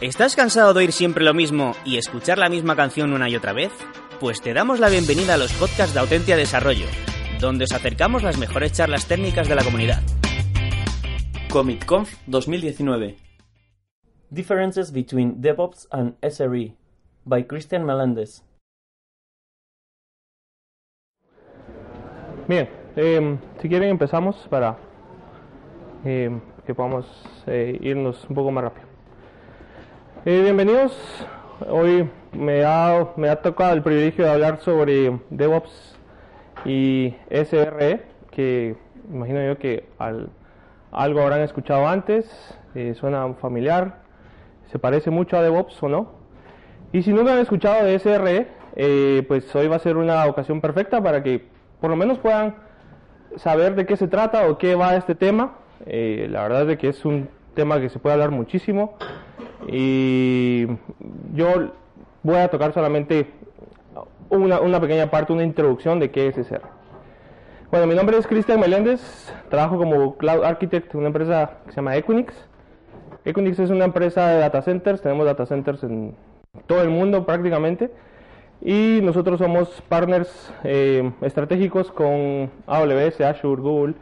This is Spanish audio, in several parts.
¿Estás cansado de oír siempre lo mismo y escuchar la misma canción una y otra vez? Pues te damos la bienvenida a los podcasts de Autentia Desarrollo, donde os acercamos las mejores charlas técnicas de la comunidad. ComicConf 2019 Differences between DevOps and SRE by Christian Melendez Bien, eh, si quieren empezamos para eh, que podamos eh, irnos un poco más rápido. Eh, bienvenidos. Hoy me ha, tocado el privilegio de hablar sobre DevOps y SRE, que imagino yo que al, algo habrán escuchado antes, eh, suena familiar, se parece mucho a DevOps o no. Y si nunca han escuchado de SRE, eh, pues hoy va a ser una ocasión perfecta para que por lo menos puedan saber de qué se trata o qué va este tema. La verdad es que es un tema que se puede hablar muchísimo y yo voy a tocar solamente una, una pequeña parte, una introducción de qué es SR. Bueno, mi nombre es Cristian Meléndez, trabajo como Cloud Architect en una empresa que se llama Equinix. Equinix es una empresa de data centers, tenemos data centers en todo el mundo prácticamente y nosotros somos partners eh, estratégicos con AWS, Azure, Google,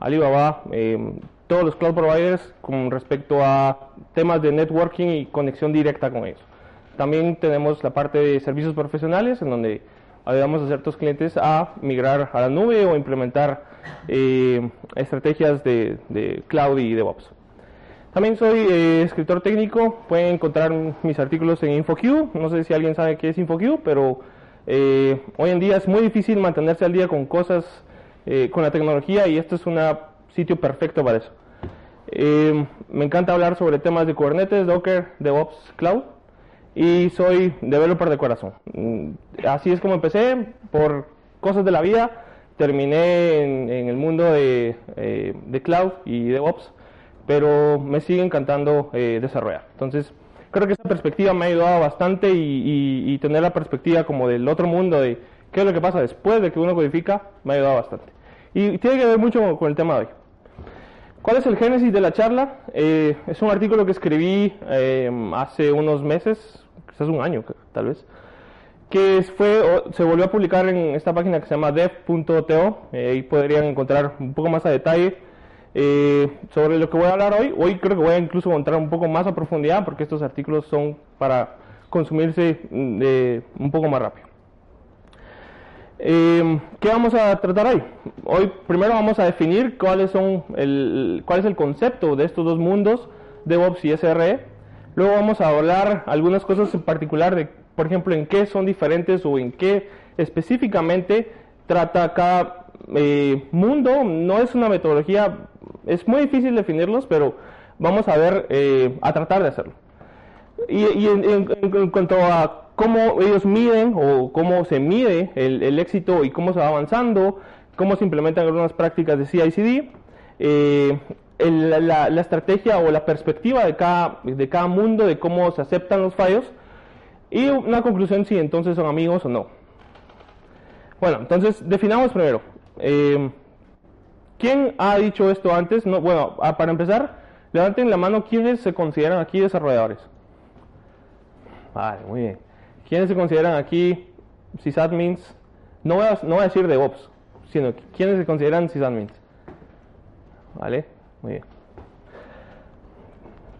Alibaba, eh, todos los cloud providers con respecto a temas de networking y conexión directa con ellos. También tenemos la parte de servicios profesionales en donde ayudamos a ciertos clientes a migrar a la nube o implementar eh, estrategias de, cloud y DevOps. También soy eh, escritor técnico, pueden encontrar mis artículos en InfoQ, no sé si alguien sabe qué es InfoQ, pero eh, hoy en día es muy difícil mantenerse al día con cosas, eh, con la tecnología y esto es un sitio perfecto para eso. Eh, me encanta hablar sobre temas de Kubernetes, Docker, DevOps, Cloud y soy developer de corazón. Mm, así es como empecé, por cosas de la vida, terminé en, el mundo de, eh, de, Cloud y DevOps, pero me sigue encantando desarrollar. Entonces, creo que esa perspectiva me ha ayudado bastante y, tener la perspectiva como del otro mundo qué es lo que pasa después de que uno codifica, me ha ayudado bastante. Y tiene que ver mucho con el tema de hoy. ¿Cuál es el génesis de la charla? Eh, es un artículo que escribí eh, hace unos meses, quizás un año tal vez, que fue, se volvió a publicar en esta página que se llama dev.to. Eh, ahí podrían encontrar un poco más a detalle eh, sobre lo que voy a hablar hoy. Hoy creo que voy a incluso encontrar un poco más a profundidad porque estos artículos son para consumirse de, un poco más rápido. Eh, ¿Qué vamos a tratar hoy? Hoy primero vamos a definir cuáles son el, cuál es el concepto de estos dos mundos, DevOps y SRE. Luego vamos a hablar algunas cosas en particular de, por ejemplo, en qué son diferentes o en qué específicamente trata cada eh, mundo. No es una metodología, es muy difícil definirlos, pero vamos a ver, eh, a tratar de hacerlo. Y, en cuanto a cómo ellos miden o cómo se mide el, éxito y cómo se va avanzando, cómo se implementan algunas prácticas de CI/CD, eh, la, estrategia o la perspectiva de cada, de cada mundo, de cómo se aceptan los fallos y una conclusión si entonces son amigos o no. Bueno, entonces definamos primero. Eh, ¿Quién ha dicho esto antes? No, bueno, para empezar, levanten la mano quienes se consideran aquí desarrolladores. Vale, muy bien. ¿Quiénes se consideran aquí sysadmins? No voy a, no voy a decir DevOps, sino ¿quiénes se consideran sysadmins? ¿Vale? Muy bien.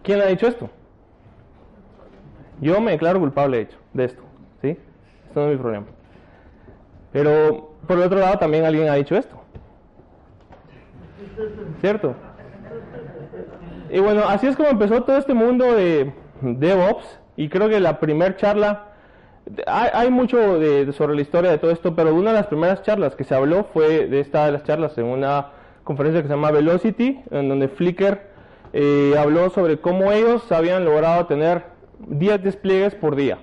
¿Quién ha dicho esto? Yo me declaro culpable de hecho, de esto, ¿sí? Esto no es mi problema. Pero por el otro lado también alguien ha dicho esto. ¿Cierto? Y bueno, así es como empezó todo este mundo de DevOps y creo que la primera charla hay, hay mucho de, de sobre la historia de todo esto, pero una de las primeras charlas que se habló fue de esta de las charlas en una conferencia que se llama Velocity, en donde Flickr eh, habló sobre cómo ellos habían logrado tener 10 despliegues por día.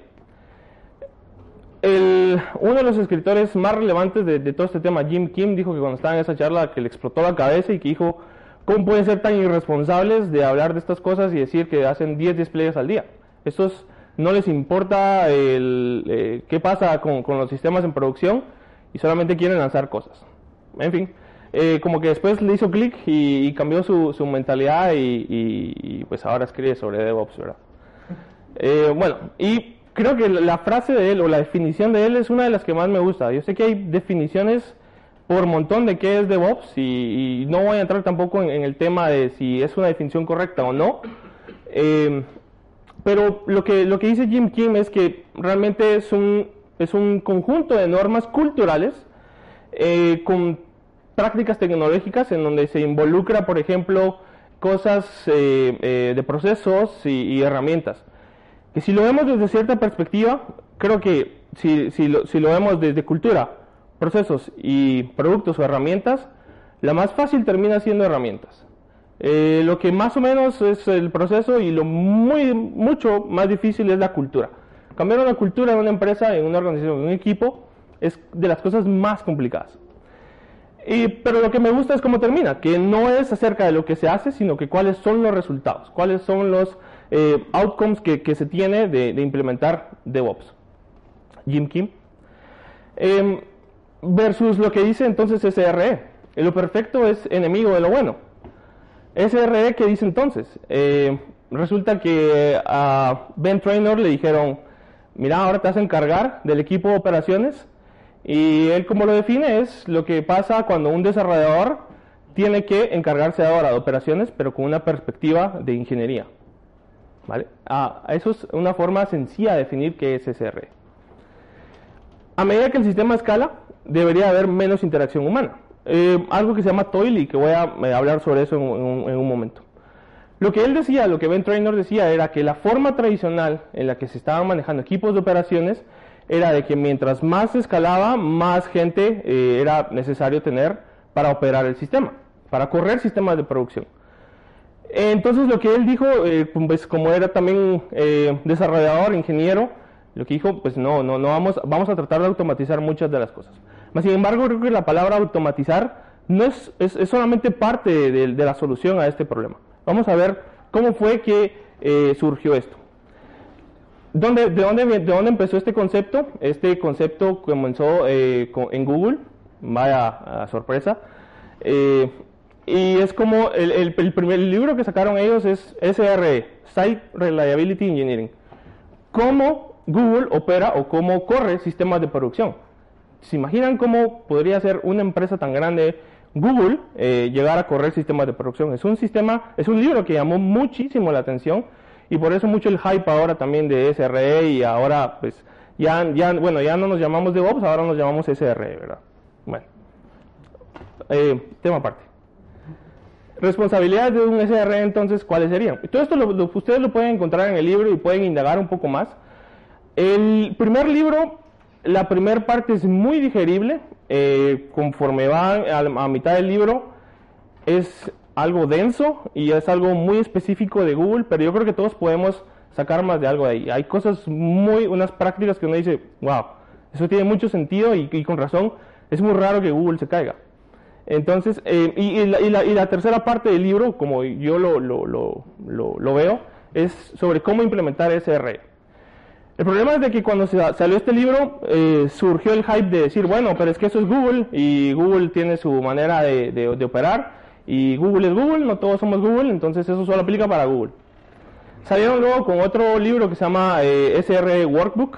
El, uno de los escritores más relevantes de, de, todo este tema, Jim Kim, dijo que cuando estaba en esa charla que le explotó la cabeza y que dijo, ¿cómo pueden ser tan irresponsables de hablar de estas cosas y decir que hacen 10 despliegues al día? Estos no les importa el, eh, qué pasa con, con, los sistemas en producción y solamente quieren lanzar cosas. En fin, eh, como que después le hizo clic y, y, cambió su, su mentalidad y, y, y, pues ahora escribe sobre DevOps, ¿verdad? Eh, bueno, y creo que la frase de él o la definición de él es una de las que más me gusta. Yo sé que hay definiciones por montón de qué es DevOps y, no voy a entrar tampoco en, en, el tema de si es una definición correcta o no. Pero lo que, lo que dice Jim Kim es que realmente es un, es un conjunto de normas culturales eh, con prácticas tecnológicas en donde se involucra, por ejemplo, cosas eh, eh, de procesos y, y, herramientas. Que si lo vemos desde cierta perspectiva, creo que si, si, lo, si lo vemos desde cultura, procesos y productos o herramientas, la más fácil termina siendo herramientas. Eh, lo que más o menos es el proceso y lo muy mucho más difícil es la cultura. Cambiar una cultura en una empresa, en una organización, en un equipo, es de las cosas más complicadas. Pero lo que me gusta es cómo termina, que no es acerca de lo que se hace, sino que cuáles son los resultados, cuáles son los eh, outcomes que, se tiene de, implementar DevOps. Jim Kim. Eh, versus lo que dice entonces SRE. Lo perfecto es enemigo de lo bueno. SRE, ¿qué dice entonces? Eh, resulta que a Ben Trainor le dijeron, mira, ahora te vas a encargar del equipo de operaciones. Y él como lo define es lo que pasa cuando un desarrollador tiene que encargarse ahora de operaciones, pero con una perspectiva de ingeniería. ¿Vale? Ah, eso es una forma sencilla de definir qué es SRE. A medida que el sistema escala, debería haber menos interacción humana. Eh, algo que se llama TOIL y que voy a eh, hablar sobre eso en un, en un, momento. Lo que él decía, lo que Ben Trainor decía, era que la forma tradicional en la que se estaban manejando equipos de operaciones era de que mientras más se escalaba, más gente eh, era necesario tener para operar el sistema, para correr sistemas de producción. Entonces lo que él dijo, pues como era también desarrollador, ingeniero, lo que dijo, pues no, no, no vamos, vamos a tratar de automatizar muchas de las cosas. Sin embargo, creo que la palabra automatizar no es, es, solamente parte de, la solución a este problema. Vamos a ver cómo fue que eh, surgió esto. ¿Dónde, de, dónde, ¿De dónde empezó este concepto? Este concepto comenzó eh, en Google, vaya sorpresa. Eh, y es como el, el, el, primer libro que sacaron ellos es SRE, Site Reliability Engineering. Cómo Google opera o cómo corre sistemas de producción. ¿Se imaginan cómo podría ser una empresa tan grande, Google, eh, llegar a correr sistemas de producción? Es un sistema, es un libro que llamó muchísimo la atención y por eso mucho el hype ahora también de SRE y ahora pues ya, ya bueno, ya no nos llamamos DevOps, ahora nos llamamos SRE, ¿verdad? Bueno, eh, tema aparte. Responsabilidades de un SRE entonces, ¿cuáles serían? Todo esto lo, ustedes lo pueden encontrar en el libro y pueden indagar un poco más. El primer libro la primera parte es muy digerible, eh, conforme va a, a, mitad del libro es algo denso y es algo muy específico de Google, pero yo creo que todos podemos sacar más de algo de ahí. Hay cosas muy, unas prácticas que uno dice, wow, eso tiene mucho sentido y, con razón, es muy raro que Google se caiga. Entonces, eh, y, y, la, y, la, tercera parte del libro, como yo lo, lo, lo, lo veo, es sobre cómo implementar SRE. El problema es de que cuando salió este libro eh, surgió el hype de decir, bueno, pero es que eso es Google y Google tiene su manera de, operar y Google es Google, no todos somos Google, entonces eso solo aplica para Google. Salieron luego con otro libro que se llama eh, SR Workbook,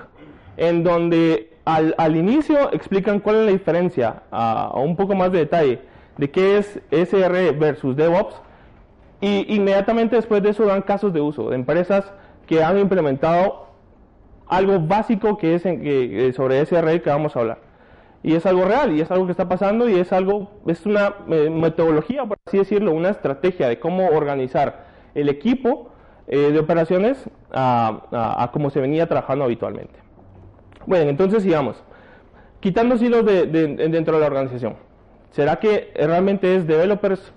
en donde al, al, inicio explican cuál es la diferencia, a, a un poco más de detalle, de qué es SR versus DevOps, y inmediatamente después de eso dan casos de uso de empresas que han implementado algo básico que es que, sobre ese array que vamos a hablar. Y es algo real, y es algo que está pasando, y es algo, es una eh, metodología, por así decirlo, una estrategia de cómo organizar el equipo eh, de operaciones a, a, como se venía trabajando habitualmente. Bueno, entonces sigamos. Quitando de, de, dentro de la organización. ¿Será que realmente es developers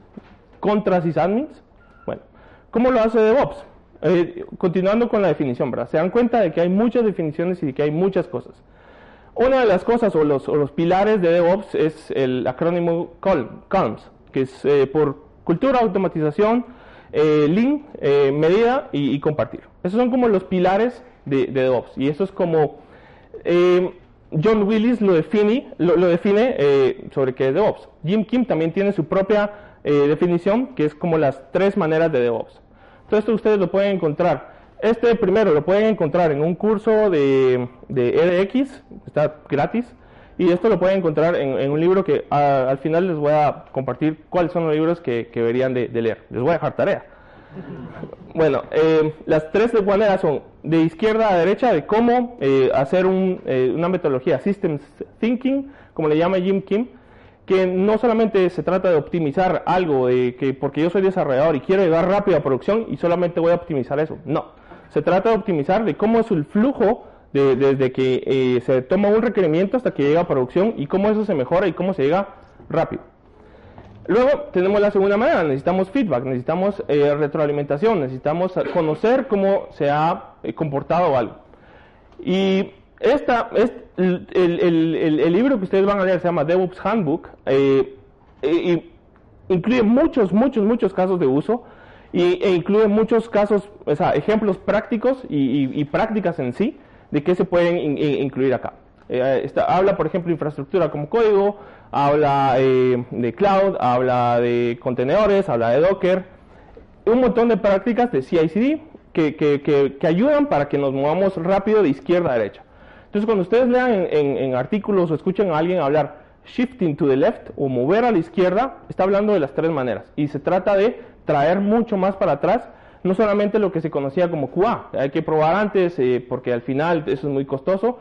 contra sysadmins? Bueno, ¿Cómo lo hace DevOps? Eh, continuando con la definición, ¿verdad? Se dan cuenta de que hay muchas definiciones y de que hay muchas cosas. Una de las cosas o los, pilares de DevOps es el acrónimo CALMS, que es eh, por cultura, automatización, eh, Lean, eh, medida y, compartir. Esos son como los pilares de, DevOps. Y eso es como John Willis lo define, lo, define sobre qué es DevOps. Jim Kim también tiene su propia definición, que es como las tres maneras de DevOps. Todo esto ustedes lo pueden encontrar. Este primero lo pueden encontrar en un curso de, de EDX, está gratis. Y esto lo pueden encontrar en, un libro que al final les voy a compartir cuáles son los libros que, deberían de, leer. Les voy a dejar tarea. Bueno, eh, las tres maneras son de izquierda a derecha de cómo eh, hacer eh, una metodología Systems Thinking, como le llama Jim Kim, que no solamente se trata de optimizar algo, de que porque yo soy desarrollador y quiero llegar rápido a producción y solamente voy a optimizar eso. No, se trata de optimizar de cómo es el flujo desde que eh, se toma un requerimiento hasta que llega a producción y cómo eso se mejora y cómo se llega rápido. Luego tenemos la segunda manera, necesitamos feedback, necesitamos eh, retroalimentación, necesitamos conocer cómo se ha eh, comportado algo. Y esta, es el, el, libro que ustedes van a leer se llama DevOps Handbook eh, y incluye muchos, muchos, muchos casos de uso y, e incluye muchos casos, o sea, ejemplos prácticos y, prácticas en sí de qué se pueden incluir acá. Eh, habla, por ejemplo, infraestructura como código, habla eh, de cloud, habla de contenedores, habla de Docker, un montón de prácticas de CI/CD que, que, que, que ayudan para que nos movamos rápido de izquierda a derecha. Entonces, cuando ustedes lean en, artículos o escuchen a alguien hablar shifting to the left o mover a la izquierda, está hablando de las tres maneras. Y se trata de traer mucho más para atrás, no solamente lo que se conocía como QA, hay que probar antes eh, porque al final eso es muy costoso.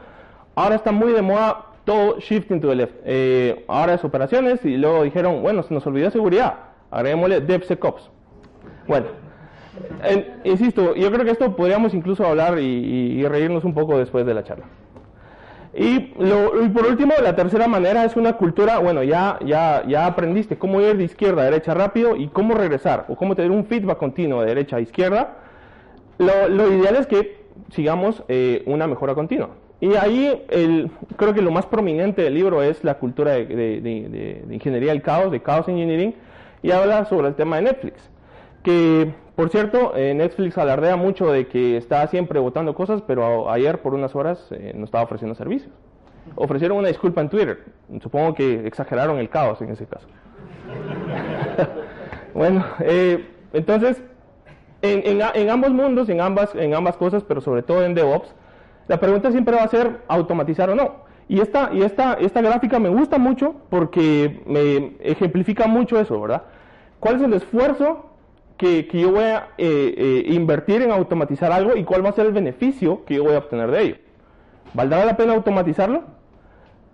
Ahora está muy de moda todo shifting to the left. Eh, ahora es operaciones y luego dijeron, bueno, se nos olvidó seguridad, agreguémosle DevSecOps. Bueno, insisto, yo creo que esto podríamos incluso hablar y reírnos un poco después de la charla. Y, por último, la tercera manera es una cultura, bueno, ya, ya, ya aprendiste cómo ir de izquierda a derecha rápido y cómo regresar, o cómo tener un feedback continuo de derecha a izquierda. Lo, ideal es que sigamos eh, una mejora continua. Y ahí el, creo que lo más prominente del libro es la cultura de, de ingeniería del caos, de Chaos Engineering, y habla sobre el tema de Netflix. Que por cierto, eh, Netflix alardea mucho de que está siempre votando cosas, pero ayer por unas horas eh, no estaba ofreciendo servicios. Ofrecieron una disculpa en Twitter. Supongo que exageraron el caos en ese caso. bueno, eh, entonces, en, ambos mundos, en ambas, en ambas cosas, pero sobre todo en DevOps, la pregunta siempre va a ser automatizar o no. Y esta, y esta, esta gráfica me gusta mucho porque me ejemplifica mucho eso, ¿verdad? ¿Cuál es el esfuerzo que, yo voy a eh, eh, invertir en automatizar algo y cuál va a ser el beneficio que yo voy a obtener de ello. ¿Valdrá la pena automatizarlo?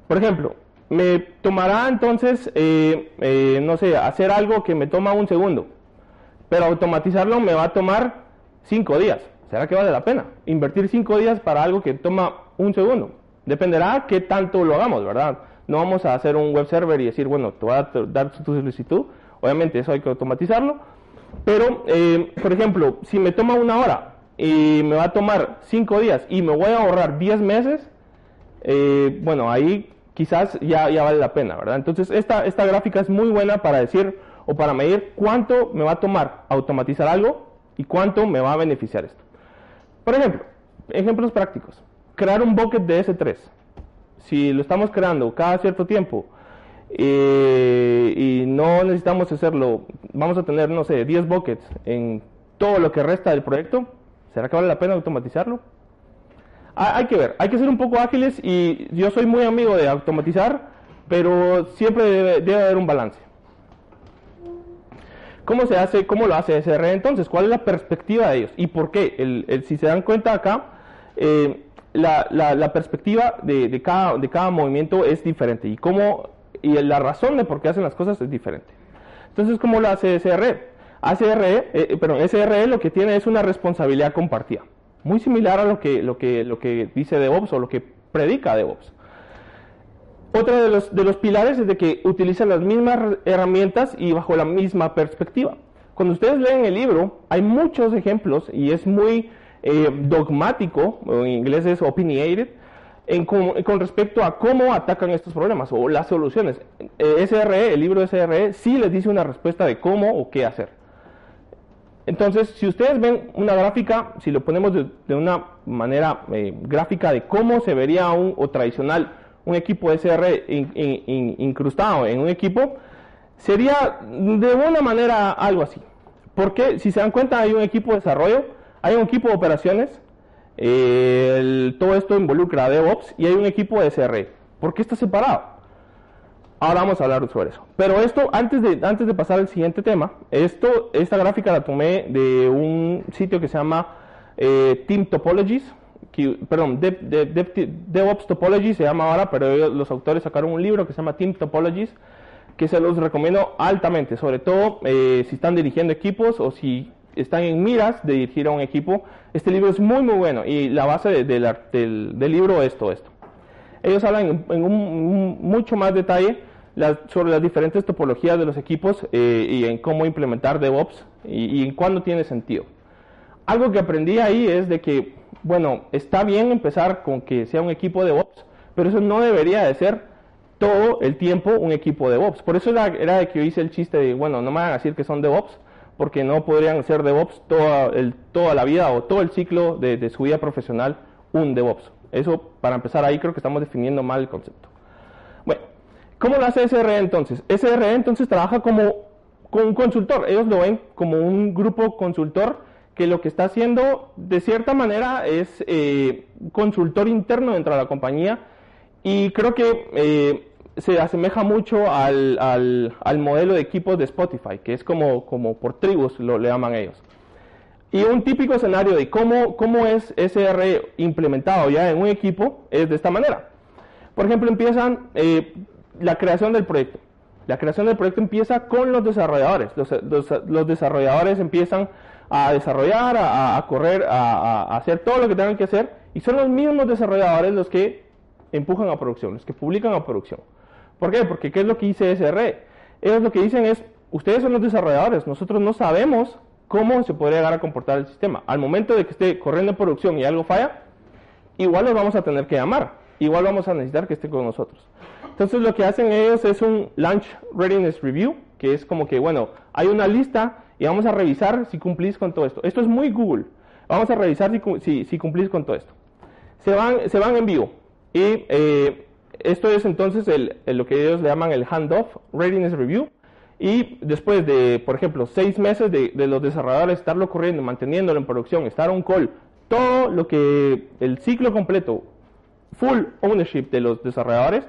Por ejemplo, me tomará entonces, eh, no sé, hacer algo que me toma un segundo, pero automatizarlo me va a tomar cinco días. ¿Será que vale la pena? Invertir cinco días para algo que toma un segundo. Dependerá qué tanto lo hagamos, ¿verdad? No vamos a hacer un web server y decir, bueno, te voy a dar tu solicitud. Obviamente eso hay que automatizarlo pero, eh, por ejemplo, si me toma una hora y me va a tomar cinco días y me voy a ahorrar 10 meses, eh, bueno, ahí quizás ya, vale la pena, ¿verdad? Entonces, esta, esta gráfica es muy buena para decir o para medir cuánto me va a tomar automatizar algo y cuánto me va a beneficiar esto. Por ejemplo, ejemplos prácticos. Crear un bucket de S3. Si lo estamos creando cada cierto tiempo eh, y no necesitamos hacerlo, vamos a tener, no sé, 10 buckets en todo lo que resta del proyecto, ¿será que vale la pena automatizarlo? hay que ver, hay que ser un poco ágiles y yo soy muy amigo de automatizar, pero siempre debe, haber un balance. ¿Cómo se hace, cómo lo hace SR entonces? ¿Cuál es la perspectiva de ellos? ¿Y por qué? El, si se dan cuenta acá, eh, la, la, perspectiva de, de, cada, de cada movimiento es diferente y cómo y la razón de por qué hacen las cosas es diferente. Entonces, ¿cómo lo hace SRE? SRE, eh, eh, perdón, SRE lo que tiene es una responsabilidad compartida, muy similar a lo que, lo que, lo que dice DevOps o lo que predica DevOps. Otro de los, de los pilares es de que utilizan las mismas herramientas y bajo la misma perspectiva. Cuando ustedes leen el libro, hay muchos ejemplos y es muy eh, dogmático, en inglés es opinionated, en, con, con, respecto a cómo atacan estos problemas o las soluciones. Eh, SRE, el libro SRE, sí les dice una respuesta de cómo o qué hacer. Entonces, si ustedes ven una gráfica, si lo ponemos de, de una manera eh, gráfica de cómo se vería un, o tradicional un equipo SRE in, in, in, incrustado en un equipo, sería de una manera algo así. Porque si se dan cuenta hay un equipo de desarrollo, hay un equipo de operaciones, todo esto involucra DevOps y hay un equipo de SRE. ¿Por qué está separado? Ahora vamos a hablar sobre eso. Pero esto, antes de, antes de pasar al siguiente tema, esto, esta gráfica la tomé de un sitio que se llama eh, Team Topologies, perdón, Dev, Dev, Dev, DevOps Topology se llama ahora, pero los autores sacaron un libro que se llama Team Topologies, que se los recomiendo altamente, sobre todo eh, si están dirigiendo equipos o si están en miras de dirigir a un equipo. Este libro es muy muy bueno y la base del, del, libro es todo esto. Ellos hablan en, un, mucho más detalle sobre las diferentes topologías de los equipos eh, y en cómo implementar DevOps y, y en cuándo tiene sentido. Algo que aprendí ahí es de que, bueno, está bien empezar con que sea un equipo de DevOps, pero eso no debería de ser todo el tiempo un equipo de DevOps. Por eso era, era de que yo hice el chiste de, bueno, no me van a decir que son DevOps, porque no podrían ser DevOps toda, toda la vida o todo el ciclo de, su vida profesional un DevOps. Eso, para empezar ahí, creo que estamos definiendo mal el concepto. Bueno, ¿cómo lo hace SRE entonces? SRE entonces trabaja como, como un consultor. Ellos lo ven como un grupo consultor que lo que está haciendo, de cierta manera, es eh, consultor interno dentro de la compañía. Y creo que eh, se asemeja mucho al, al, al, modelo de equipos de Spotify, que es como, como por tribus, lo le llaman ellos. Y un típico escenario de cómo, cómo es SR implementado ya en un equipo es de esta manera. Por ejemplo, empiezan eh, la creación del proyecto. La creación del proyecto empieza con los desarrolladores. Los, los, desarrolladores empiezan a desarrollar, a, a correr, a, a, hacer todo lo que tengan que hacer. Y son los mismos desarrolladores los que empujan a producción, los que publican a producción. ¿Por qué? Porque ¿qué es lo que dice SRE? Ellos lo que dicen es, ustedes son los desarrolladores, nosotros no sabemos cómo se podría llegar a comportar el sistema. Al momento de que esté corriendo en producción y algo falla, igual los vamos a tener que llamar, igual vamos a necesitar que esté con nosotros. Entonces lo que hacen ellos es un Launch Readiness Review, que es como que, bueno, hay una lista y vamos a revisar si cumplís con todo esto. Esto es muy Google. Vamos a revisar si, si, si cumplís con todo esto. Se van, se van en vivo y eh, esto es entonces el, lo que ellos le llaman el handoff readiness review. Y después de, por ejemplo, seis meses de, de, los desarrolladores estarlo corriendo, manteniéndolo en producción, estar on call, todo lo que el ciclo completo, full ownership de los desarrolladores,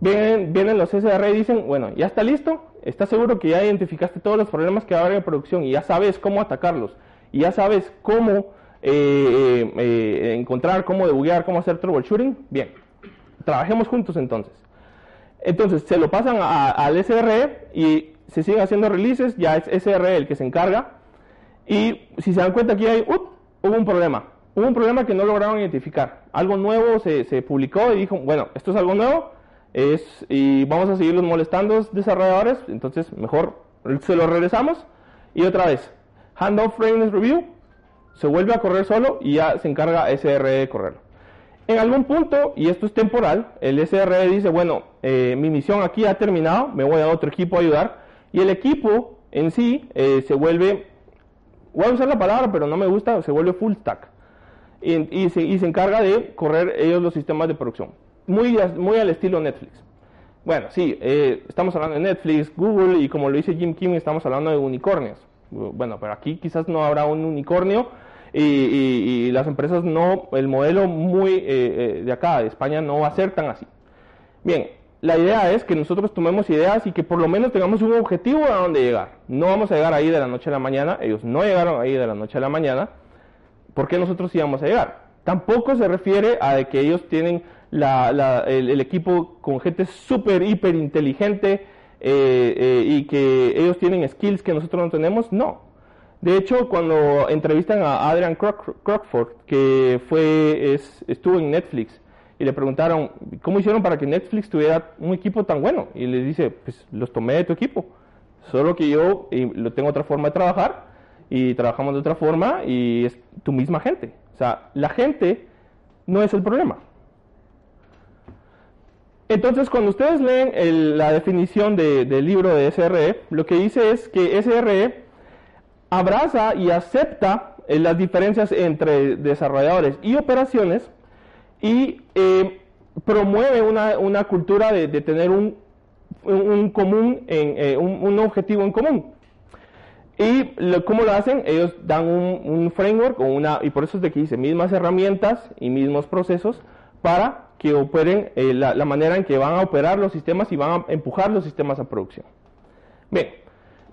vienen, vienen los SRE y dicen, bueno, ya está listo, estás seguro que ya identificaste todos los problemas que va a haber en producción y ya sabes cómo atacarlos y ya sabes cómo eh, eh, eh, encontrar, cómo debuguear, cómo hacer troubleshooting, bien, trabajemos juntos entonces. Entonces se lo pasan al SRE y se siguen haciendo releases, ya es SRE el que se encarga. Y si se dan cuenta aquí hay, hubo un problema. Hubo un problema que no lograron identificar. Algo nuevo se, se publicó y dijo, bueno, esto es algo nuevo es, y vamos a seguirlos molestando desarrolladores, entonces mejor se lo regresamos. Y otra vez, handoff readiness review, se vuelve a correr solo y ya se encarga SRE de correrlo. En algún punto, y esto es temporal, el SRE dice, bueno, eh, mi misión aquí ha terminado, me voy a otro equipo a ayudar, y el equipo en sí eh, se vuelve, voy a usar la palabra, pero no me gusta, se vuelve full stack, y, se, y se, encarga de correr ellos los sistemas de producción, muy, muy al estilo Netflix. Bueno, sí, eh, estamos hablando de Netflix, Google, y como lo dice Jim Kim, estamos hablando de unicornios. Bueno, pero aquí quizás no habrá un unicornio, y, y, y, las empresas no, el modelo muy eh, eh, de acá, de España, no va a ser tan así. Bien, la idea es que nosotros tomemos ideas y que por lo menos tengamos un objetivo a dónde llegar. No vamos a llegar ahí de la noche a la mañana, ellos no llegaron ahí de la noche a la mañana, ¿por qué nosotros íbamos a llegar? Tampoco se refiere a que ellos tienen la, el, equipo con gente súper, hiper inteligente eh, eh, y que ellos tienen skills que nosotros no tenemos, no de hecho, cuando entrevistan a Adrian Croc Crockford, que fue, es, estuvo en Netflix, y le preguntaron, ¿cómo hicieron para que Netflix tuviera un equipo tan bueno? Y le dice, pues los tomé de tu equipo. solo que yo lo tengo otra forma de trabajar y trabajamos de otra forma y es tu misma gente. O sea, la gente no es el problema. Entonces, cuando ustedes leen la definición del libro de SRE, lo que dice es que SRE abraza y acepta eh, las diferencias entre desarrolladores y operaciones y eh, promueve una, cultura de, tener un, común, en, eh, un, objetivo en común. Y cómo lo hacen, ellos dan un, framework o una, y por eso es de que dice mismas herramientas y mismos procesos para que operen eh, la, manera en que van a operar los sistemas y van a empujar los sistemas a producción. Bien,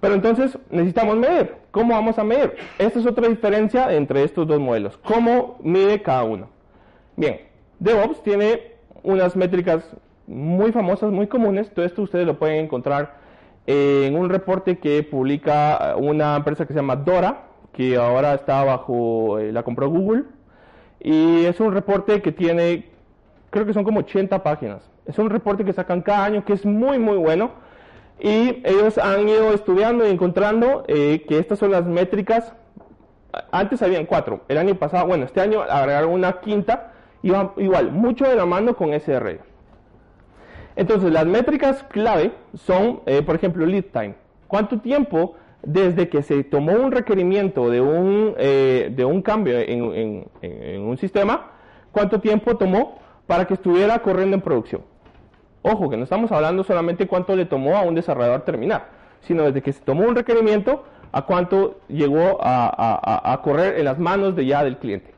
pero entonces necesitamos medir. ¿Cómo vamos a medir? Esta es otra diferencia entre estos dos modelos. ¿Cómo mide cada uno? Bien, DevOps tiene unas métricas muy famosas, muy comunes. Todo esto ustedes lo pueden encontrar en un reporte que publica una empresa que se llama Dora, que ahora está bajo, eh, la compró Google. Y es un reporte que tiene creo que son como 80 páginas. Es un reporte que sacan cada año que es muy, muy bueno. Y ellos han ido estudiando y encontrando eh, que estas son las métricas. Antes habían cuatro. El año pasado, bueno, este año agregaron una quinta. igual, mucho de la mano con SR. Entonces, las métricas clave son, eh, por ejemplo, lead time. ¿Cuánto tiempo desde que se tomó un requerimiento de un, eh, de un cambio en un sistema, cuánto tiempo tomó para que estuviera corriendo en producción. Ojo, que no estamos hablando solamente cuánto le tomó a un desarrollador terminar, sino desde que se tomó un requerimiento a cuánto llegó a, correr en las manos de ya del cliente.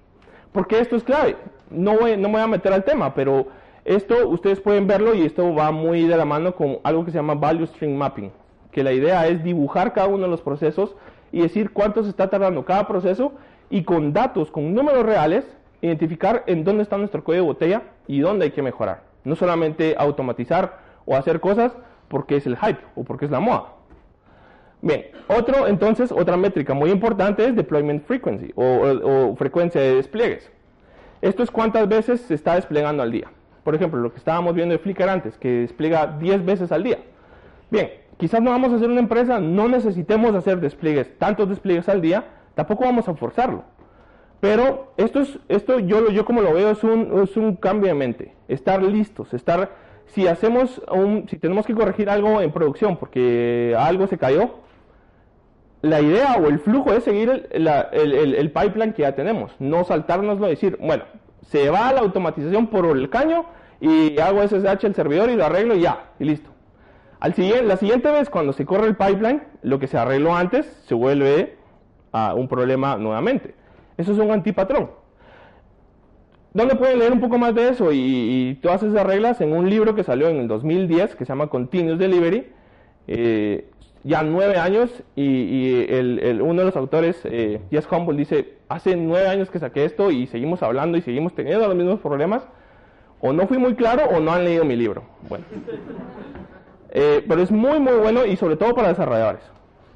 Porque esto es clave. No, voy, me voy a meter al tema, pero esto ustedes pueden verlo y esto va muy de la mano con algo que se llama Value Stream Mapping, que la idea es dibujar cada uno de los procesos y decir cuánto se está tardando cada proceso y con datos, con números reales, identificar en dónde está nuestro código de botella y dónde hay que mejorar. No solamente automatizar o hacer cosas porque es el hype o porque es la moda. Bien, otro, entonces, otra métrica muy importante es deployment frequency o, frecuencia de despliegues. Esto es cuántas veces se está desplegando al día. Por ejemplo, lo que estábamos viendo de Flickr antes, que despliega 10 veces al día. Bien, quizás no vamos a hacer una empresa, no necesitemos hacer despliegues, tantos despliegues al día, tampoco vamos a forzarlo. Pero esto, es, esto yo, yo como lo veo es un, es un cambio de mente, estar listos, estar, si hacemos un, si tenemos que corregir algo en producción porque algo se cayó, la idea o el flujo es seguir el, el, el, pipeline que ya tenemos, no saltárnoslo y decir, bueno, se va la automatización por el caño y hago SSH el servidor y lo arreglo y ya, y listo. Al siguiente, la siguiente vez cuando se corre el pipeline, lo que se arregló antes se vuelve a un problema nuevamente. Eso es un antipatrón. ¿Dónde pueden leer un poco más de eso y, todas esas reglas? En un libro que salió en el 2010 que se llama Continuous Delivery. Eh, ya nueve años y, uno de los autores, eh, Jess Humble, dice, hace nueve años que saqué esto y seguimos hablando y seguimos teniendo los mismos problemas. O no fui muy claro o no han leído mi libro. Bueno. Eh, pero es muy, muy bueno y sobre todo para desarrolladores.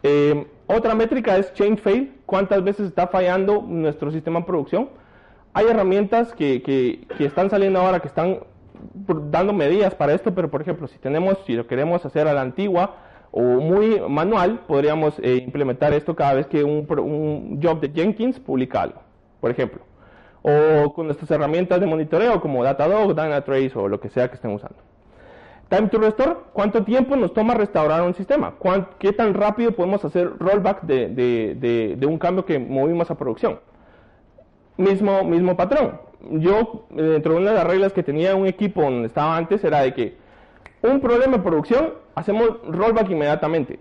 Eh, otra métrica es change fail, cuántas veces está fallando nuestro sistema de producción. Hay herramientas que, que, están saliendo ahora que están dando medidas para esto, pero por ejemplo, si tenemos, si lo queremos hacer a la antigua o muy manual, podríamos eh, implementar esto cada vez que un, un job de Jenkins publica algo, por ejemplo. O con nuestras herramientas de monitoreo como Datadog, Dynatrace o lo que sea que estén usando. Time to restore, ¿cuánto tiempo nos toma restaurar un sistema? ¿Qué tan rápido podemos hacer rollback de, un cambio que movimos a producción? Mismo, mismo patrón. Yo, dentro de una de las reglas que tenía un equipo donde estaba antes, era de que un problema de producción, hacemos rollback inmediatamente.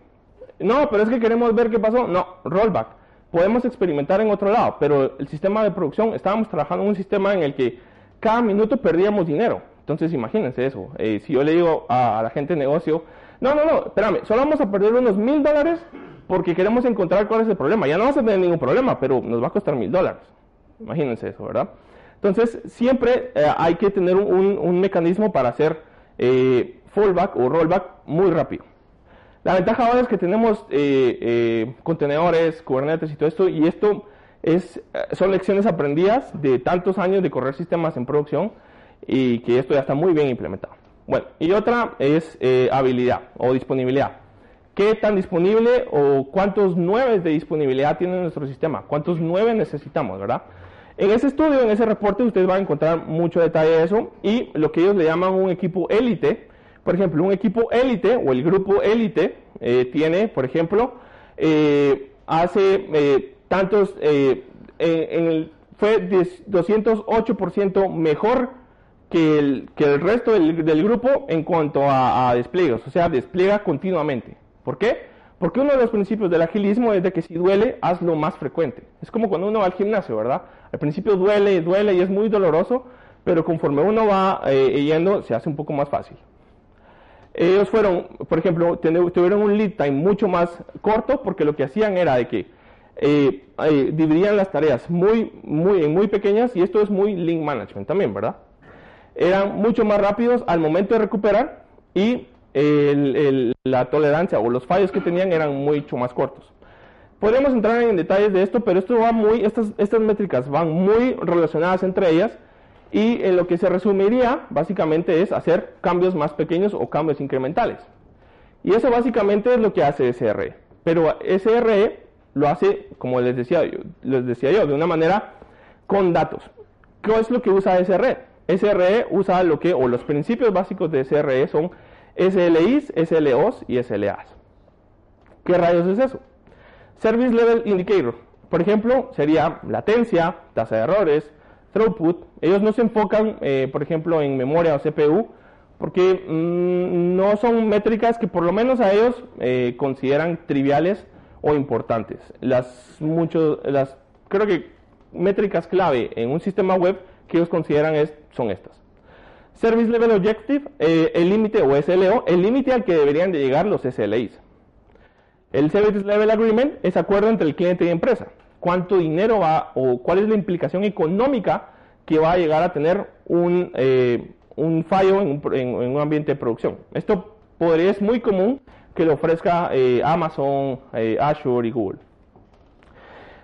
No, pero es que queremos ver qué pasó. No, rollback. Podemos experimentar en otro lado, pero el sistema de producción, estábamos trabajando en un sistema en el que cada minuto perdíamos dinero. Entonces imagínense eso. Eh, si yo le digo a, la gente de negocio, no, no, no, espérame, solo vamos a perder unos mil dólares porque queremos encontrar cuál es el problema. Ya no vamos a tener ningún problema, pero nos va a costar mil dólares. Imagínense eso, ¿verdad? Entonces siempre eh, hay que tener un, mecanismo para hacer eh, fallback o rollback muy rápido. La ventaja ahora es que tenemos contenedores, Kubernetes y todo esto, y esto es, son lecciones aprendidas de tantos años de correr sistemas en producción y que esto ya está muy bien implementado. Bueno, y otra es eh, habilidad o disponibilidad. qué tan disponible o cuántos 9 de disponibilidad tiene nuestro sistema, cuántos 9 necesitamos, ¿verdad? En ese estudio, en ese reporte, ustedes van a encontrar mucho detalle de eso y lo que ellos le llaman un equipo élite. Por ejemplo, un equipo élite o el grupo élite eh, tiene, por ejemplo, eh, hace eh, tantos, en el, fue 208% mejor que el, que el resto del, grupo en cuanto a, a despliegues, o sea, despliega continuamente. ¿Por qué? Porque uno de los principios del agilismo es de que si duele, hazlo más frecuente. Es como cuando uno va al gimnasio, ¿verdad? Al principio duele, duele y es muy doloroso, pero conforme uno va eh, yendo, se hace un poco más fácil. Ellos fueron, por ejemplo, tuvieron un lead time mucho más corto porque lo que hacían era de que eh, eh, dividían las tareas muy, muy, muy pequeñas y esto es muy link management también, ¿verdad? Eran mucho más rápidos al momento de recuperar y la tolerancia o los fallos que tenían eran mucho más cortos. Podemos entrar en detalles de esto, pero esto va muy, estas, estas métricas van muy relacionadas entre ellas y en lo que se resumiría básicamente es hacer cambios más pequeños o cambios incrementales. Y eso básicamente es lo que hace SRE. Pero SRE lo hace, como les decía yo, les decía yo de una manera con datos. ¿Qué es lo que usa SRE? SRE usa lo que, o los principios básicos de SRE son SLIs, SLOs y SLAs. ¿Qué rayos es eso? Service Level Indicator, por ejemplo, sería latencia, tasa de errores, throughput. Ellos no se enfocan, eh, por ejemplo, en memoria o CPU, porque mm, no son métricas que por lo menos a ellos eh, consideran triviales o importantes. Las, mucho, las, creo que métricas clave en un sistema web que ellos consideran son estas. Service Level Objective, eh, el límite o SLO, el límite al que deberían de llegar los SLIs. El Service Level Agreement es acuerdo entre el cliente y empresa. ¿Cuánto dinero va o cuál es la implicación económica que va a llegar a tener un, eh, fallo en un, ambiente de producción? Esto podría, es muy común que lo ofrezca eh, Amazon, Azure y Google.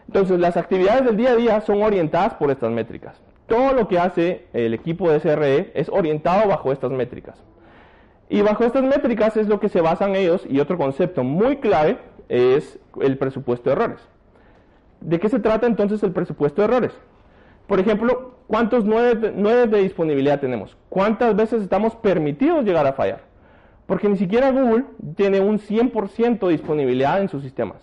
Entonces, las actividades del día a día son orientadas por estas métricas todo lo que hace el equipo de SRE es orientado bajo estas métricas. Y bajo estas métricas es lo que se basan ellos y otro concepto muy clave es el presupuesto de errores. ¿De qué se trata entonces el presupuesto de errores? Por ejemplo, ¿cuántos nueve de disponibilidad tenemos? ¿Cuántas veces estamos permitidos llegar a fallar? Porque ni siquiera Google tiene un 100% de disponibilidad en sus sistemas.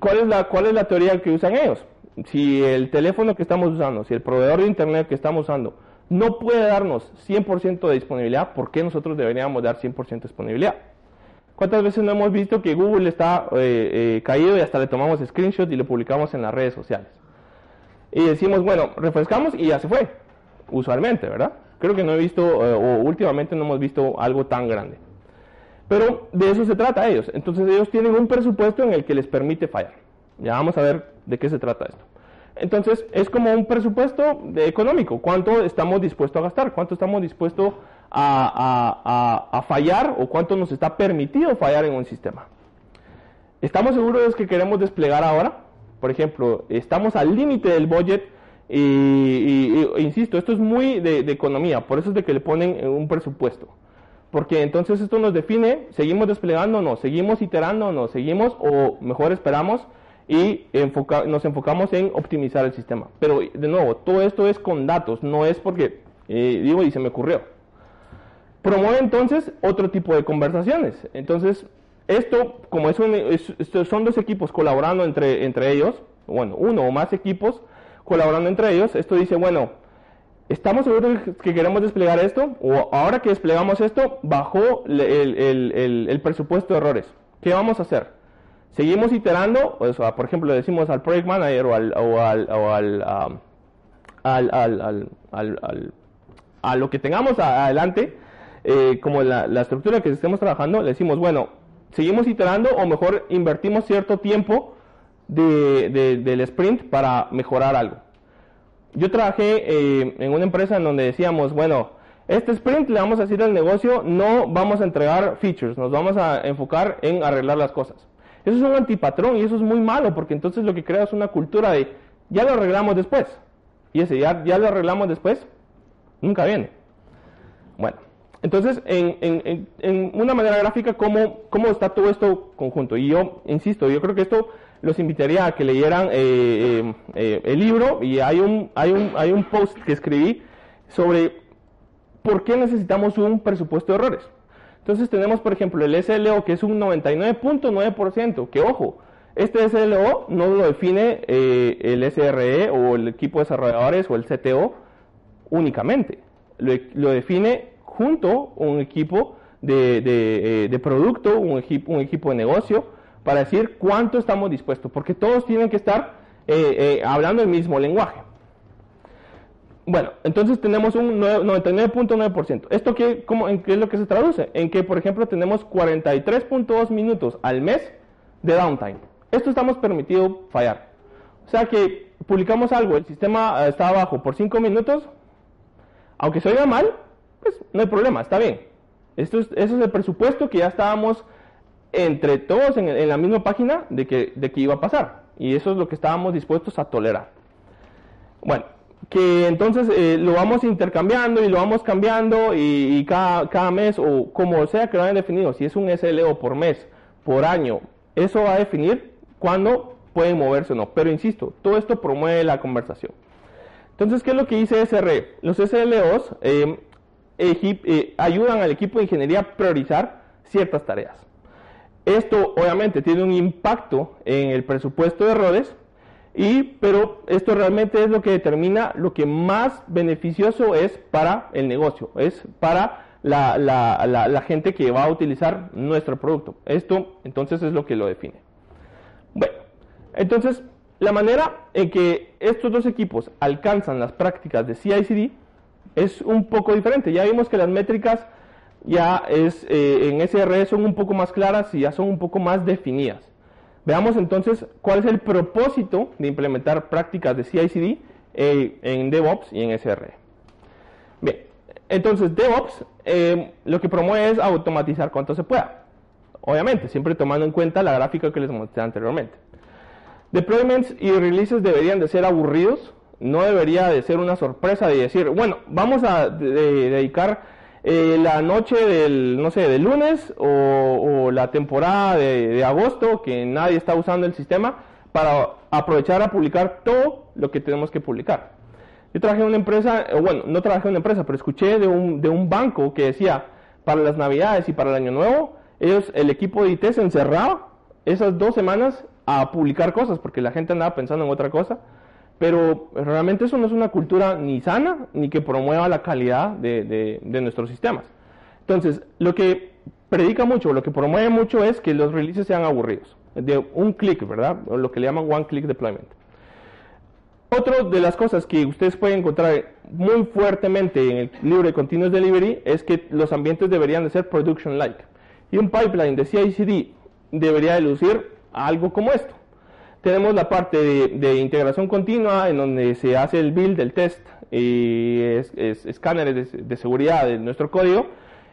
¿Cuál es, la, ¿Cuál es la teoría que usan ellos? Si el teléfono que estamos usando, si el proveedor de internet que estamos usando no puede darnos 100% de disponibilidad, ¿por qué nosotros deberíamos dar 100% de disponibilidad? ¿Cuántas veces no hemos visto que Google está eh, eh, caído y hasta le tomamos screenshot y lo publicamos en las redes sociales? Y decimos, bueno, refrescamos y ya se fue, usualmente, ¿verdad? Creo que no he visto, eh, o últimamente no hemos visto algo tan grande. Pero de eso se trata ellos. Entonces ellos tienen un presupuesto en el que les permite fallar. Ya vamos a ver de qué se trata esto. Entonces, es como un presupuesto económico. ¿Cuánto estamos dispuestos a gastar? ¿Cuánto estamos dispuestos a, a, fallar o cuánto nos está permitido fallar en un sistema? ¿Estamos seguros de que queremos desplegar ahora? Por ejemplo, estamos al límite del budget y, insisto, esto es muy de, de, economía, por eso es de que le ponen un presupuesto. Porque entonces esto nos define, ¿seguimos no? ¿Seguimos no? ¿Seguimos o mejor esperamos? Y nos enfocamos en optimizar el sistema. Pero de nuevo, todo esto es con datos, no es porque eh, digo y se me ocurrió. Promueve entonces otro tipo de conversaciones. Entonces, esto, como es son dos equipos colaborando entre, entre ellos, bueno, uno o más equipos colaborando entre ellos, esto dice, bueno, ¿estamos seguros que queremos desplegar esto? O ahora que desplegamos esto, bajó el, el, el presupuesto de errores. ¿Qué vamos a hacer? Seguimos iterando, por ejemplo, le decimos al project manager o al, o al, o al, al, al, al a lo que tengamos adelante, eh, como la, la, estructura que estemos trabajando, le decimos, bueno, seguimos iterando o mejor invertimos cierto tiempo de, del sprint para mejorar algo. Yo trabajé eh, en una empresa en donde decíamos, bueno, este sprint le vamos a decir al negocio, no vamos a entregar features, nos vamos a enfocar en arreglar las cosas. Eso es un antipatrón y eso es muy malo porque entonces lo que crea es una cultura de ya lo arreglamos después. Y ese ya, ya lo arreglamos después nunca viene. Bueno, entonces, en, una manera gráfica, ¿cómo, ¿cómo está todo esto conjunto? Y yo, insisto, yo creo que esto los invitaría a que leyeran eh, eh, el libro y hay un, hay, un, hay un post que escribí sobre por qué necesitamos un presupuesto de errores. Entonces tenemos, por ejemplo, el SLO, que es un 99.9%, que ojo, este SLO no lo define eh, el SRE o el equipo de desarrolladores o el CTO únicamente. Lo, define junto un equipo de, de, producto, un equipo, un equipo de negocio, para decir cuánto estamos dispuestos, porque todos tienen que estar eh, eh, hablando el mismo lenguaje. Bueno, entonces tenemos un 99.9%. ¿Esto qué, cómo, en es lo que se traduce? En que, por ejemplo, tenemos 43.2 minutos al mes de downtime. Esto estamos permitido fallar. O sea que publicamos algo, el sistema está abajo por 5 minutos, aunque se oiga mal, pues no hay problema, está bien. Esto es, eso es el presupuesto que ya estábamos entre todos en, la misma página de que, de que iba a pasar. Y eso es lo que estábamos dispuestos a tolerar. Bueno, que entonces eh, lo vamos intercambiando y lo vamos cambiando y, cada, mes o como sea que lo hayan definido, si es un SLO por mes, por año, eso va a definir cuándo pueden moverse o no. Pero insisto, todo esto promueve la conversación. Entonces, ¿qué es lo que dice SRE? Los SLOs eh, eh, ayudan al equipo de ingeniería a priorizar ciertas tareas. Esto obviamente tiene un impacto en el presupuesto de errores, y, pero esto realmente es lo que determina lo que más beneficioso es para el negocio, es para la, la, gente que va a utilizar nuestro producto. Esto entonces es lo que lo define. Bueno, entonces la manera en que estos dos equipos alcanzan las prácticas de CI/CD es un poco diferente. Ya vimos que las métricas ya es, eh, en SRE son un poco más claras y ya son un poco más definidas. Veamos entonces cuál es el propósito de implementar prácticas de CI/CD eh, en DevOps y en SRE. Bien, entonces DevOps eh, lo que promueve es automatizar cuanto se pueda. Obviamente, siempre tomando en cuenta la gráfica que les mostré anteriormente. Deployments y releases deberían de ser aburridos, no debería de ser una sorpresa de decir, bueno, vamos a dedicar eh, la noche del, no sé, del lunes o, la temporada de, agosto que nadie está usando el sistema para aprovechar a publicar todo lo que tenemos que publicar. Yo trabajé en una empresa, bueno, no trabajé en una empresa, pero escuché de un, de un banco que decía, para las navidades y para el año nuevo, ellos, el equipo de IT se encerraba esas dos semanas a publicar cosas porque la gente andaba pensando en otra cosa pero realmente eso no es una cultura ni sana ni que promueva la calidad de, nuestros sistemas. Entonces, lo que predica mucho, lo que promueve mucho es que los releases sean aburridos, de un clic, ¿verdad? Lo que le llaman one click deployment. Otra de las cosas que ustedes pueden encontrar muy fuertemente en el libro de Continuous Delivery es que los ambientes deberían de ser production-like. Y un pipeline de CI/CD debería de lucir algo como esto tenemos la parte de, integración continua en donde se hace el build, el test y escáneres de, seguridad de nuestro código.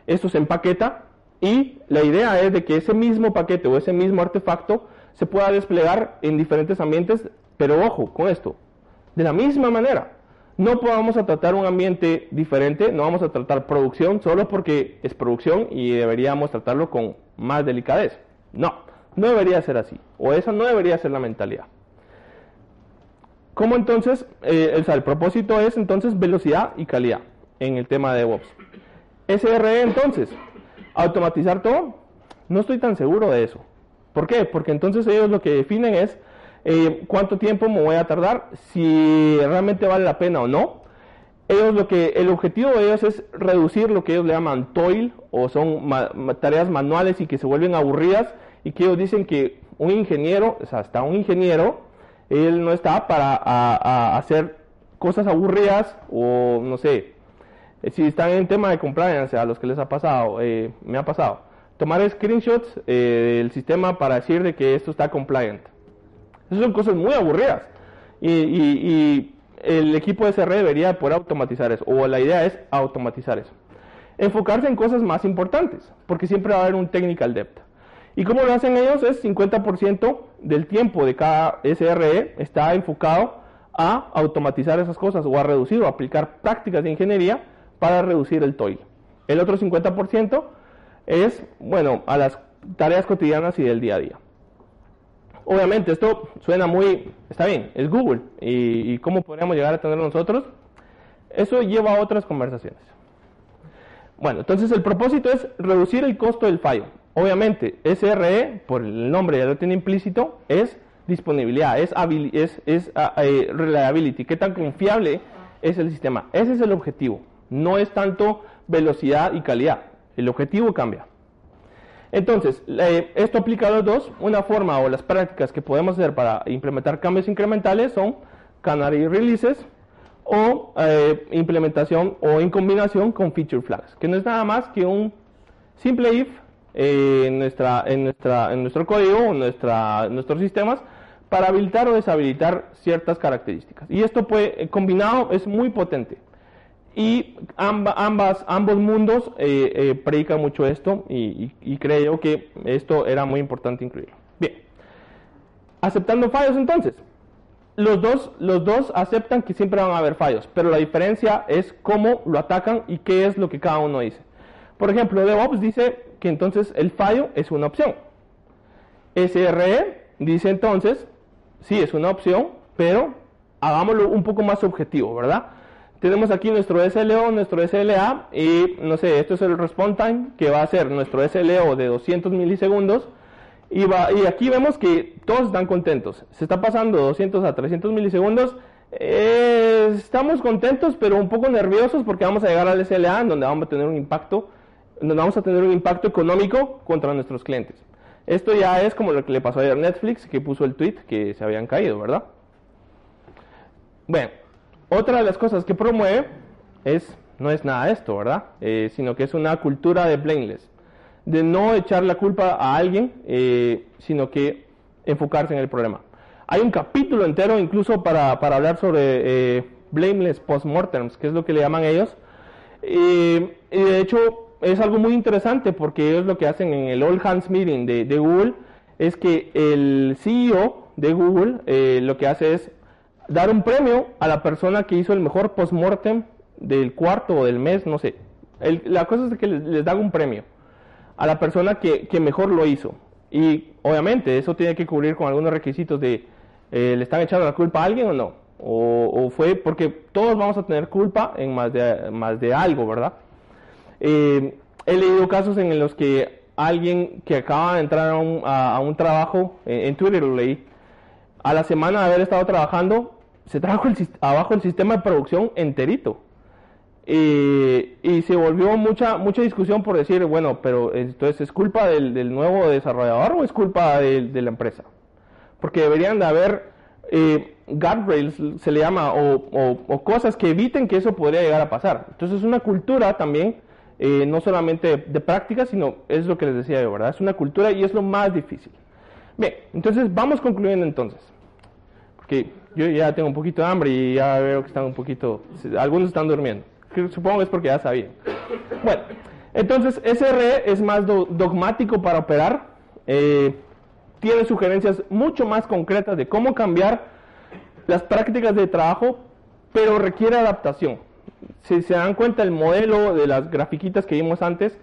Esto se empaqueta y la idea es de que ese mismo paquete o ese mismo artefacto se pueda desplegar en diferentes ambientes, pero ojo con esto, de la misma manera. No podamos a tratar un ambiente diferente, no vamos a tratar producción solo porque es producción y deberíamos tratarlo con más delicadeza. No. No debería ser así, o esa no debería ser la mentalidad. ¿Cómo entonces? Eh, el, propósito es entonces velocidad y calidad en el tema de DevOps. SRE entonces, automatizar todo, no estoy tan seguro de eso. ¿Por qué? Porque entonces ellos lo que definen es eh, cuánto tiempo me voy a tardar, si realmente vale la pena o no. Ellos lo que, el objetivo de ellos es reducir lo que ellos le llaman toil o son tareas manuales y que se vuelven aburridas y que ellos dicen que un ingeniero, o sea, hasta un ingeniero, él no está para hacer cosas aburridas o no sé, eh, si están en tema de compliance, a los que les ha pasado, eh, me ha pasado, tomar screenshots eh, del sistema para decir de que esto está compliant. Esas son cosas muy aburridas y, el equipo de SR debería poder automatizar eso, o la idea es automatizar eso. Enfocarse en cosas más importantes, porque siempre va a haber un technical depth. Y como lo hacen ellos es 50% del tiempo de cada SRE está enfocado a automatizar esas cosas o a reducir o aplicar prácticas de ingeniería para reducir el toil. El otro 50% es, bueno, a las tareas cotidianas y del día a día. Obviamente esto suena muy, está bien, es Google. ¿Y, cómo podríamos llegar a tener nosotros? Eso lleva a otras conversaciones. Bueno, entonces el propósito es reducir el costo del fallo. Obviamente, SRE, por el nombre ya lo tiene implícito, es disponibilidad, es, ah, eh, reliability, qué tan confiable es el sistema. Ese es el objetivo, no es tanto velocidad y calidad. El objetivo cambia. Entonces, esto aplica a los dos. Una forma o las prácticas que podemos hacer para implementar cambios incrementales son canary releases o eh, implementación o en combinación con feature flags, que no es nada más que un simple if eh, en, nuestra, en, nuestra, en nuestro código en nuestra, nuestros sistemas para habilitar o deshabilitar ciertas características. Y esto puede, combinado es muy potente. Y ambas, ambos mundos eh, eh, predican mucho esto y, creo que esto era muy importante incluirlo. Bien, aceptando fallos entonces. Los dos, los dos aceptan que siempre van a haber fallos, pero la diferencia es cómo lo atacan y qué es lo que cada uno dice. Por ejemplo, DevOps dice que entonces el fallo es una opción. SRE dice entonces, sí, es una opción, pero hagámoslo un poco más objetivo, ¿verdad? tenemos aquí nuestro SLO, nuestro SLA y no sé, esto es el response time que va a ser nuestro SLO de 200 milisegundos y, va, y aquí vemos que todos están contentos. Se está pasando 200 a 300 milisegundos. Eh, estamos contentos pero un poco nerviosos porque vamos a llegar al SLA donde vamos a tener un impacto, donde vamos a tener un impacto económico contra nuestros clientes. Esto ya es como lo que le pasó ayer a Netflix que puso el tweet que se habían caído, ¿verdad? Bueno, otra de las cosas que promueve es, no es nada de esto, ¿verdad? Eh, sino que es una cultura de blameless, de no echar la culpa a alguien, eh, sino que enfocarse en el problema. Hay un capítulo entero incluso para, para hablar sobre eh, blameless postmortems, que es lo que le llaman ellos. y de hecho es algo muy interesante porque ellos lo que hacen en el All Hands Meeting de, Google es que el CEO de Google lo que hace es dar un premio a la persona que hizo el mejor postmortem del cuarto o del mes, no sé. la cosa es que les, dan un premio a la persona que, mejor lo hizo. Y obviamente eso tiene que cubrir con algunos requisitos de, eh, ¿le están echando la culpa a alguien o no? O, fue porque todos vamos a tener culpa en más de, más de algo, ¿verdad? Eh, he leído casos en los que alguien que acaba de entrar a un, a, un trabajo, en, en Twitter lo leí, a la semana de haber estado trabajando, se trajo el, abajo el sistema de producción enterito. y se volvió mucha mucha discusión por decir, bueno, pero entonces es culpa del, nuevo desarrollador o es culpa de, la empresa. Porque deberían de haber eh, guardrails, se le llama, o, cosas que eviten que eso podría llegar a pasar. Entonces es una cultura también, eh, no solamente de práctica, sino es lo que les decía yo, ¿verdad? Es una cultura y es lo más difícil. Bien, entonces vamos concluyendo entonces. Porque yo ya tengo un poquito de hambre y ya veo que están un poquito, algunos están durmiendo. Supongo que es porque ya sabían. Bueno, entonces SRE es más dogmático para operar. Eh, tiene sugerencias mucho más concretas de cómo cambiar las prácticas de trabajo, pero requiere adaptación. Si se dan cuenta, el modelo de las grafiquitas que vimos antes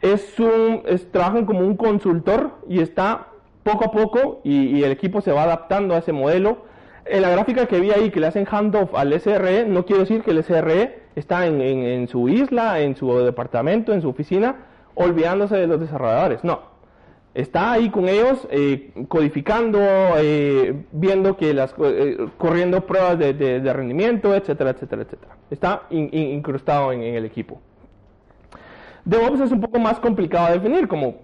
es un, es, trabajan como un consultor y está poco a poco y, el equipo se va adaptando a ese modelo. En la gráfica que vi ahí que le hacen handoff al SRE, no quiero decir que el SRE está en, su isla, en su departamento, en su oficina, olvidándose de los desarrolladores. No, está ahí con ellos, eh, codificando, eh, viendo que las, eh, corriendo pruebas de, rendimiento, etcétera, etcétera, etcétera. Está incrustado en, el equipo. DevOps es un poco más complicado de definir, como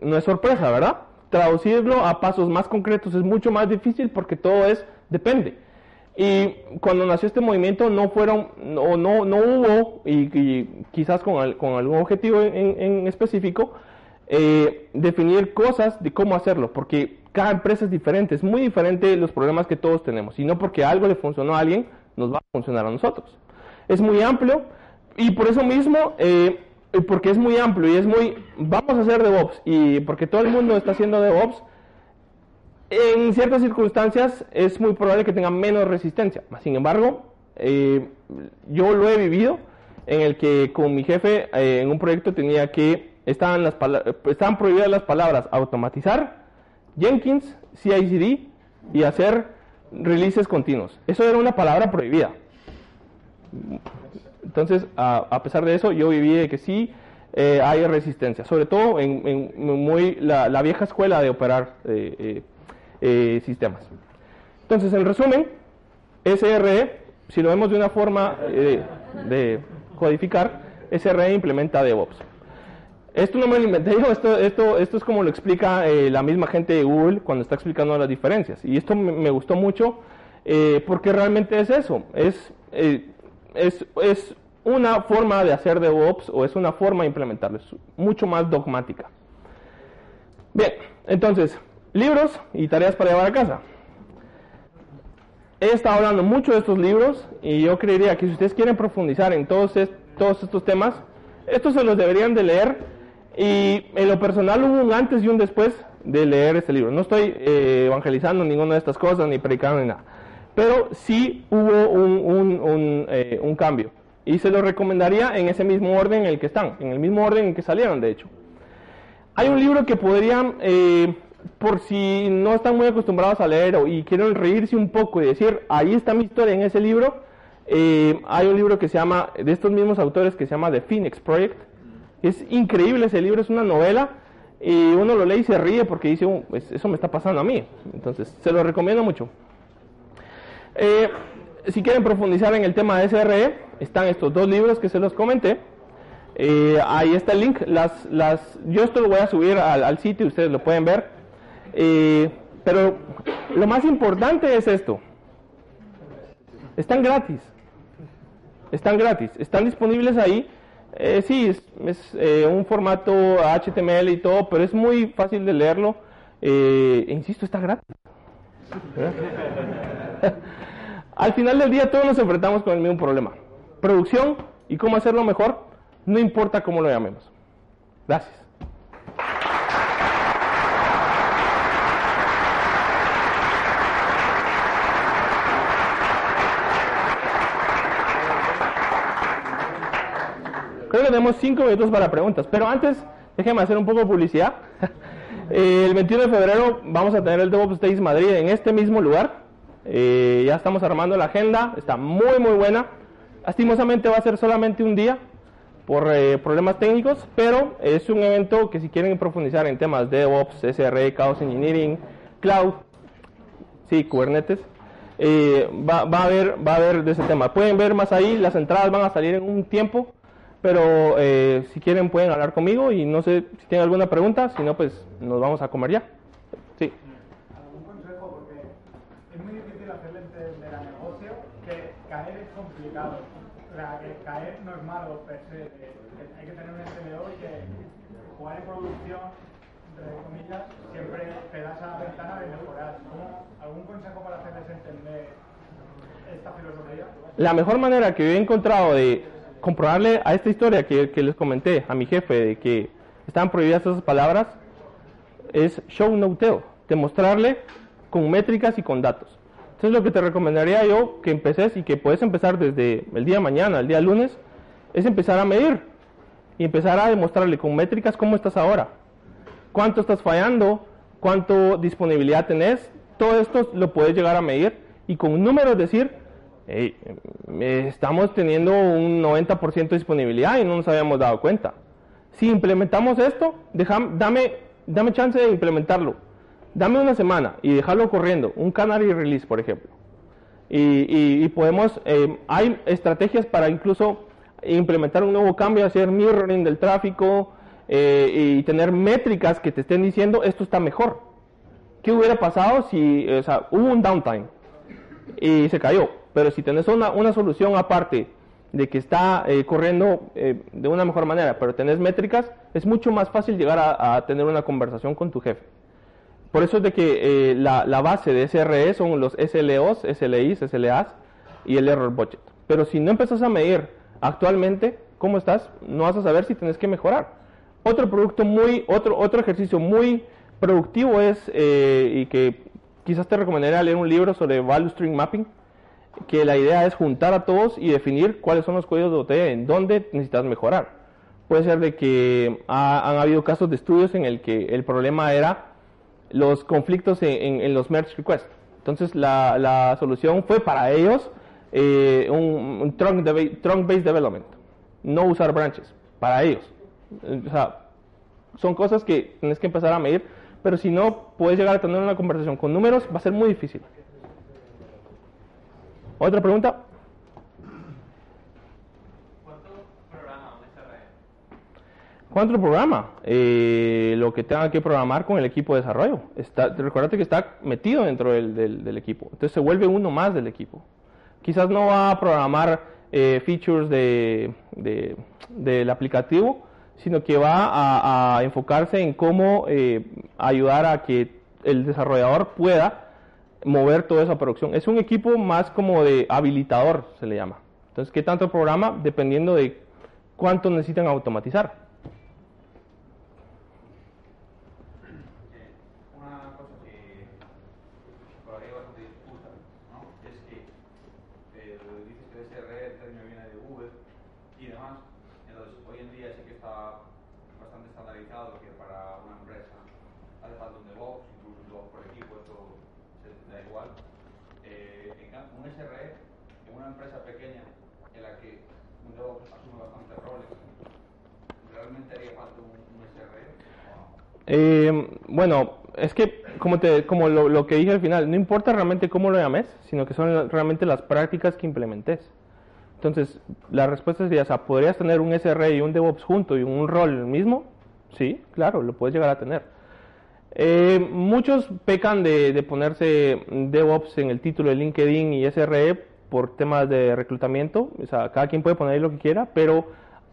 no es sorpresa, ¿verdad? traducirlo a pasos más concretos es mucho más difícil porque todo es depende. Y cuando nació este movimiento no fueron, o no, no hubo, y, quizás con, con, algún objetivo en, específico, eh, definir cosas de cómo hacerlo, porque cada empresa es diferente, es muy diferente los problemas que todos tenemos, y no porque algo le funcionó a alguien, nos va a funcionar a nosotros. Es muy amplio, y por eso mismo eh, porque es muy amplio y es muy, vamos a hacer DevOps, y porque todo el mundo está haciendo DevOps, en ciertas circunstancias es muy probable que tenga menos resistencia. Sin embargo, eh, yo lo he vivido en el que con mi jefe en un proyecto tenía que, estaban, las estaban prohibidas las palabras automatizar, Jenkins, CI/CD y hacer releases continuos. Eso era una palabra prohibida. Entonces, a, pesar de eso, yo viví que sí eh, hay resistencia, sobre todo en, muy la, vieja escuela de operar eh, eh, sistemas. Entonces, en resumen, SRE, si lo vemos de una forma de codificar, SRE implementa DevOps. Esto no me lo inventé yo, esto, esto, esto es como lo explica la misma gente de Google cuando está explicando las diferencias. Y esto me, gustó mucho porque realmente es eso, es es, es una forma de hacer DevOps o es una forma de implementarlo, es mucho más dogmática. Bien, entonces, libros y tareas para llevar a casa. He estado hablando mucho de estos libros y yo creería que si ustedes quieren profundizar en todos, todos estos temas, estos se los deberían de leer y en lo personal hubo un antes y un después de leer este libro. No estoy eh, evangelizando ninguna de estas cosas ni predicando ni nada pero sí hubo un, eh, un, cambio. Y se lo recomendaría en ese mismo orden en el que están, en el mismo orden en que salieron, de hecho. Hay un libro que podrían, eh, por si no están muy acostumbrados a leer y quieren reírse un poco y decir, ahí está mi historia en ese libro, eh, hay un libro que se llama, de estos mismos autores, que se llama The Phoenix Project. Es increíble ese libro, es una novela y uno lo lee y se ríe porque dice, oh, pues eso me está pasando a mí. Entonces, se lo recomiendo mucho. Eh, si quieren profundizar en el tema de SRE, están estos dos libros que se los comenté. Eh, ahí está el link. Las, las, yo esto lo voy a subir al, sitio, ustedes lo pueden ver. Eh, pero lo más importante es esto. Están gratis. Están gratis. Están disponibles ahí. Sí, es, es un formato HTML y todo, pero es muy fácil de leerlo. insisto, está gratis. Al final del día todos nos enfrentamos con el mismo problema. Producción y cómo hacerlo mejor, no importa cómo lo llamemos. Gracias. Tenemos cinco minutos para preguntas, pero antes déjenme hacer un poco de publicidad. el 21 de febrero vamos a tener el DevOps Days Madrid en este mismo lugar. Eh, ya estamos armando la agenda, está muy muy buena. Lastimosamente va a ser solamente un día por eh, problemas técnicos, pero es un evento que si quieren profundizar en temas de DevOps, SRE, Chaos Engineering, Cloud, sí, Kubernetes, eh, va, va, a haber, va a haber de ese tema. Pueden ver más ahí, las entradas van a salir en un tiempo, pero si quieren pueden hablar conmigo y no sé si tienen alguna pregunta, si no pues nos vamos a comer ya. Sí. caer no es malo per se, hay que tener un SLO y que jugar en producción, entre comillas, siempre te da esa ventana de mejorar. ¿Algún consejo para hacerles entender esta filosofía? La mejor manera que yo he encontrado de comprobarle a esta historia que, les comenté a mi jefe de que estaban prohibidas esas palabras es show no demostrarle con métricas y con datos. Entonces lo que te recomendaría yo que empeces y que puedes empezar desde el día mañana, el día lunes, es empezar a medir y empezar a demostrarle con métricas cómo estás ahora, cuánto estás fallando, cuánto disponibilidad tenés, todo esto lo puedes llegar a medir y con números decir, estamos teniendo un 90% de disponibilidad y no nos habíamos dado cuenta. Si implementamos esto, dame, chance de implementarlo dame una semana y dejarlo corriendo, un canary release, por ejemplo. Y, podemos, eh, hay estrategias para incluso implementar un nuevo cambio, hacer mirroring del tráfico eh, y tener métricas que te estén diciendo esto está mejor. ¿Qué hubiera pasado si o sea, hubo un downtime y se cayó? Pero si tenés una, una solución aparte de que está eh, corriendo de una mejor manera, pero tenés métricas, es mucho más fácil llegar a tener una conversación con tu jefe. Por eso es de que eh, la, base de SRE son los SLOs, SLIs, SLAs y el error budget. Pero si no empezás a medir actualmente cómo estás, no vas a saber si tienes que mejorar. Otro producto muy, otro, otro ejercicio muy productivo es, eh, y que quizás te recomendaría leer un libro sobre Value Stream Mapping. Que la idea es juntar a todos y definir cuáles son los códigos de botella en dónde necesitas mejorar. Puede ser de que han habido casos de estudios en el que el problema era los conflictos en, los merge requests. Entonces la, solución fue para ellos eh, un, trunk-based development, no usar branches, para ellos. O sea, son cosas que tienes que empezar a medir, pero si no puedes llegar a tener una conversación con números, va a ser muy difícil. ¿Otra pregunta? ¿Cuánto programa un SRE? ¿Cuánto programa? Eh, lo que tenga que programar con el equipo de desarrollo. Está, que está metido dentro del, del, equipo. Entonces se vuelve uno más del equipo. Quizás no va a programar eh, features de, de, del aplicativo, sino que va a, enfocarse en cómo eh, ayudar a que el desarrollador pueda mover toda esa producción. Es un equipo más como de habilitador, se le llama. Entonces, ¿qué tanto programa? Dependiendo de cuánto necesitan automatizar. Eh, bueno, es que como, te, como lo, que dije al final, no importa realmente cómo lo llames, sino que son realmente las prácticas que implementes. Entonces, la respuesta sería, o sea, ¿podrías tener un SRE y un DevOps junto y un rol mismo? Sí, claro, lo puedes llegar a tener. Eh, muchos pecan de, de, ponerse DevOps en el título de LinkedIn y SRE por temas de reclutamiento. O sea, cada quien puede poner lo que quiera, pero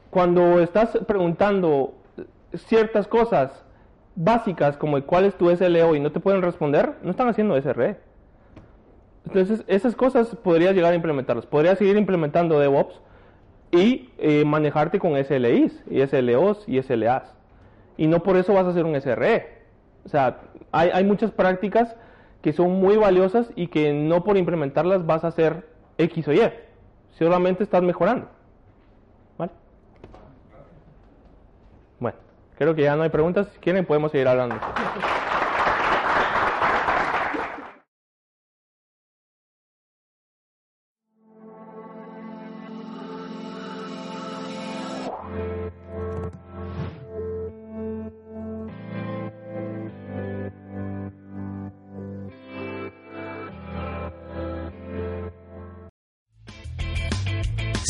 cuando estás preguntando ciertas cosas básicas como cuál es tu SLO y no te pueden responder, no están haciendo SRE. Entonces, esas cosas podrías llegar a implementarlas. Podrías seguir implementando DevOps y eh, manejarte con SLIs, y SLOs y SLAs. Y no por eso vas a hacer un SRE. O sea, hay, hay muchas prácticas que son muy valiosas y que no por implementarlas vas a hacer X o Y. Solamente estás mejorando. Creo que ya no hay preguntas. Si quieren, podemos seguir hablando.